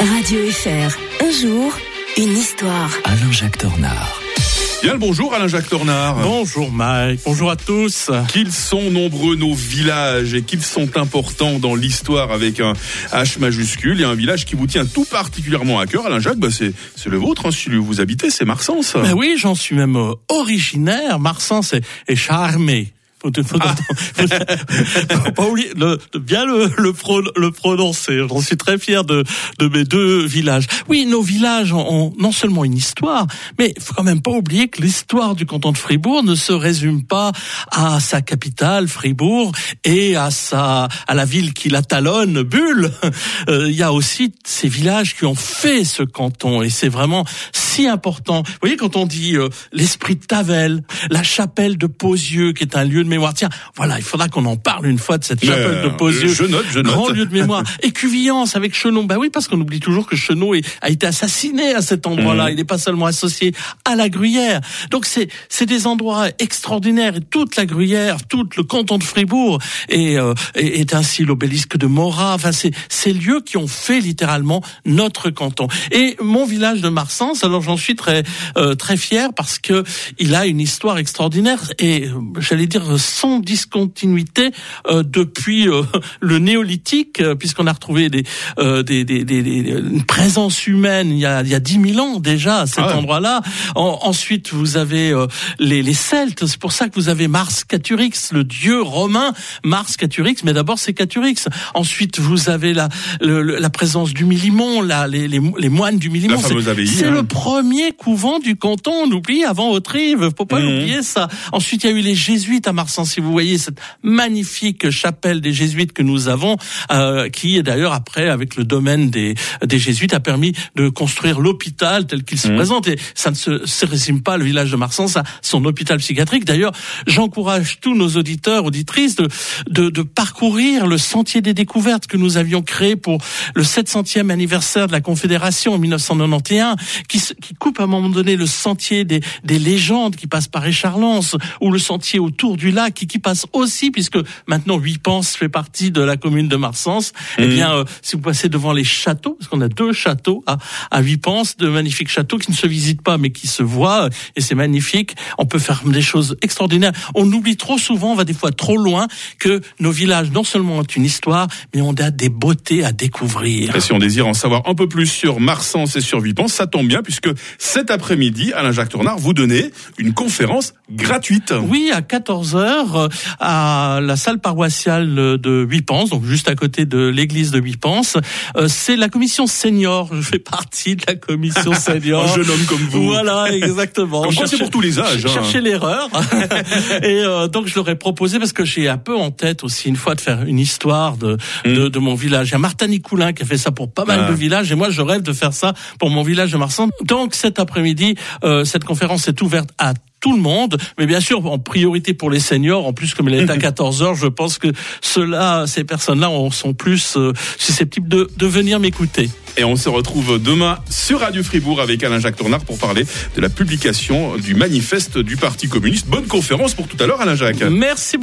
Radio FR, un jour, une histoire. Alain-Jacques Tornard. Bien le bonjour Alain-Jacques Tornard. Bonjour Mike, bonjour à tous. Qu'ils sont nombreux nos villages et qu'ils sont importants dans l'histoire avec un H majuscule et un village qui vous tient tout particulièrement à cœur. Alain-Jacques, bah c'est, c'est le vôtre, hein, celui où vous habitez, c'est Marsens. Ben oui, j'en suis même euh, originaire. Marsens est, est charmé. Faut, faut, ah. faut, pas oublier le, bien le, le, pro, le prononcer. J'en suis très fier de, de mes deux villages. Oui, nos villages ont non seulement une histoire, mais faut quand même pas oublier que l'histoire du canton de Fribourg ne se résume pas à sa capitale, Fribourg, et à sa à la ville qui la talonne, Bulle. Euh, il y a aussi ces villages qui ont fait ce canton, et c'est vraiment si important. Vous voyez, quand on dit euh, l'esprit de Tavel, la chapelle de Posieux, qui est un lieu de mémoire. Tiens, voilà, il faudra qu'on en parle une fois de cette chapelle de Posieux. Je note, je note. Grand lieu de mémoire. Et Cuvillance avec Chenon. Bah oui, parce qu'on oublie toujours que Chenon a été assassiné à cet endroit-là. Mmh. Il n'est pas seulement associé à la Gruyère. Donc c'est c'est des endroits extraordinaires. Et toute la Gruyère, tout le canton de Fribourg est, euh, est ainsi l'obélisque de Morat. Enfin, c'est ces lieux qui ont fait littéralement notre canton. Et mon village de Marsens, alors j'en suis très euh, très fier parce que il a une histoire extraordinaire et euh, j'allais dire sans discontinuité euh, depuis euh, le néolithique, euh, puisqu'on a retrouvé des, des, des, des, une présence humaine il y a il y a 10 000 ans déjà à cet ah endroit-là. En, ensuite, vous avez les, les Celtes. C'est pour ça que vous avez Mars Caturix, le dieu romain Mars Caturix. Mais d'abord, c'est Caturix. Ensuite, vous avez la le, la présence du Milimon, là, les, les, les moines du Milimon. C'est hein. le premier couvent du canton. On oublie avant Autrive. Faut pas mmh. l'oublier ça. Ensuite, il y a eu les jésuites à Si vous voyez cette magnifique chapelle des jésuites que nous avons, euh, qui d'ailleurs après avec le domaine des, des jésuites a permis de construire l'hôpital tel qu'il se mmh. présente. Et ça ne se, se, résume pas le village de Marsens à son hôpital psychiatrique. D'ailleurs, j'encourage tous nos auditeurs, auditrices de, de, de parcourir le sentier des découvertes que nous avions créé pour le 700e anniversaire de la Confédération en 1991, qui, qui coupe à un moment donné le sentier des, des légendes qui passe par Écharlens ou le sentier autour du lac qui, qui passe aussi puisque maintenant Huipens fait partie de la commune de Marsens. Eh mmh. Eh bien, euh, si vous passez devant les châteaux, parce qu'on a deux châteaux à, à Huipens, de magnifiques châteaux qui ne se visitent pas mais qui se voient et c'est magnifique. On peut faire des choses extraordinaires. On oublie trop souvent, on va des fois trop loin que nos villages non seulement ont une histoire, mais on a des beautés à découvrir. Et si on désire en savoir un peu plus sur Marsens et sur Huipens, ça tombe bien puisque cet après-midi, Alain Jacques Tournard, vous donnez une conférence gratuite. Oui, à 14h euh, à la salle paroissiale de Huipens, donc juste à côté de l'église de Huipens. Euh, c'est la commission senior. Je fais partie de la commission senior. Un jeune homme comme vous. Voilà, exactement. Comme c'est pour tous les âges. Hein. Chercher l'erreur. et euh, donc je leur ai proposé parce que j'ai un peu en tête aussi une fois de faire une histoire de mm. de, de, mon village. Il y a Martin Nicoulin qui a fait ça pour pas mal ah. de villages et moi je rêve de faire ça pour mon village de Marsan. Donc cet après-midi, euh, cette conférence est ouverte à tout le monde, mais bien sûr en priorité pour les seniors. En plus, comme il est à 14 heures, je pense que ceux-là, ces personnes-là, sont plus euh, susceptibles de, de venir m'écouter. Et on se retrouve demain sur Radio Fribourg avec Alain-Jacques Tournard pour parler de la publication du manifeste du Parti communiste. Bonne conférence pour tout à l'heure, Alain-Jacques. Merci beaucoup.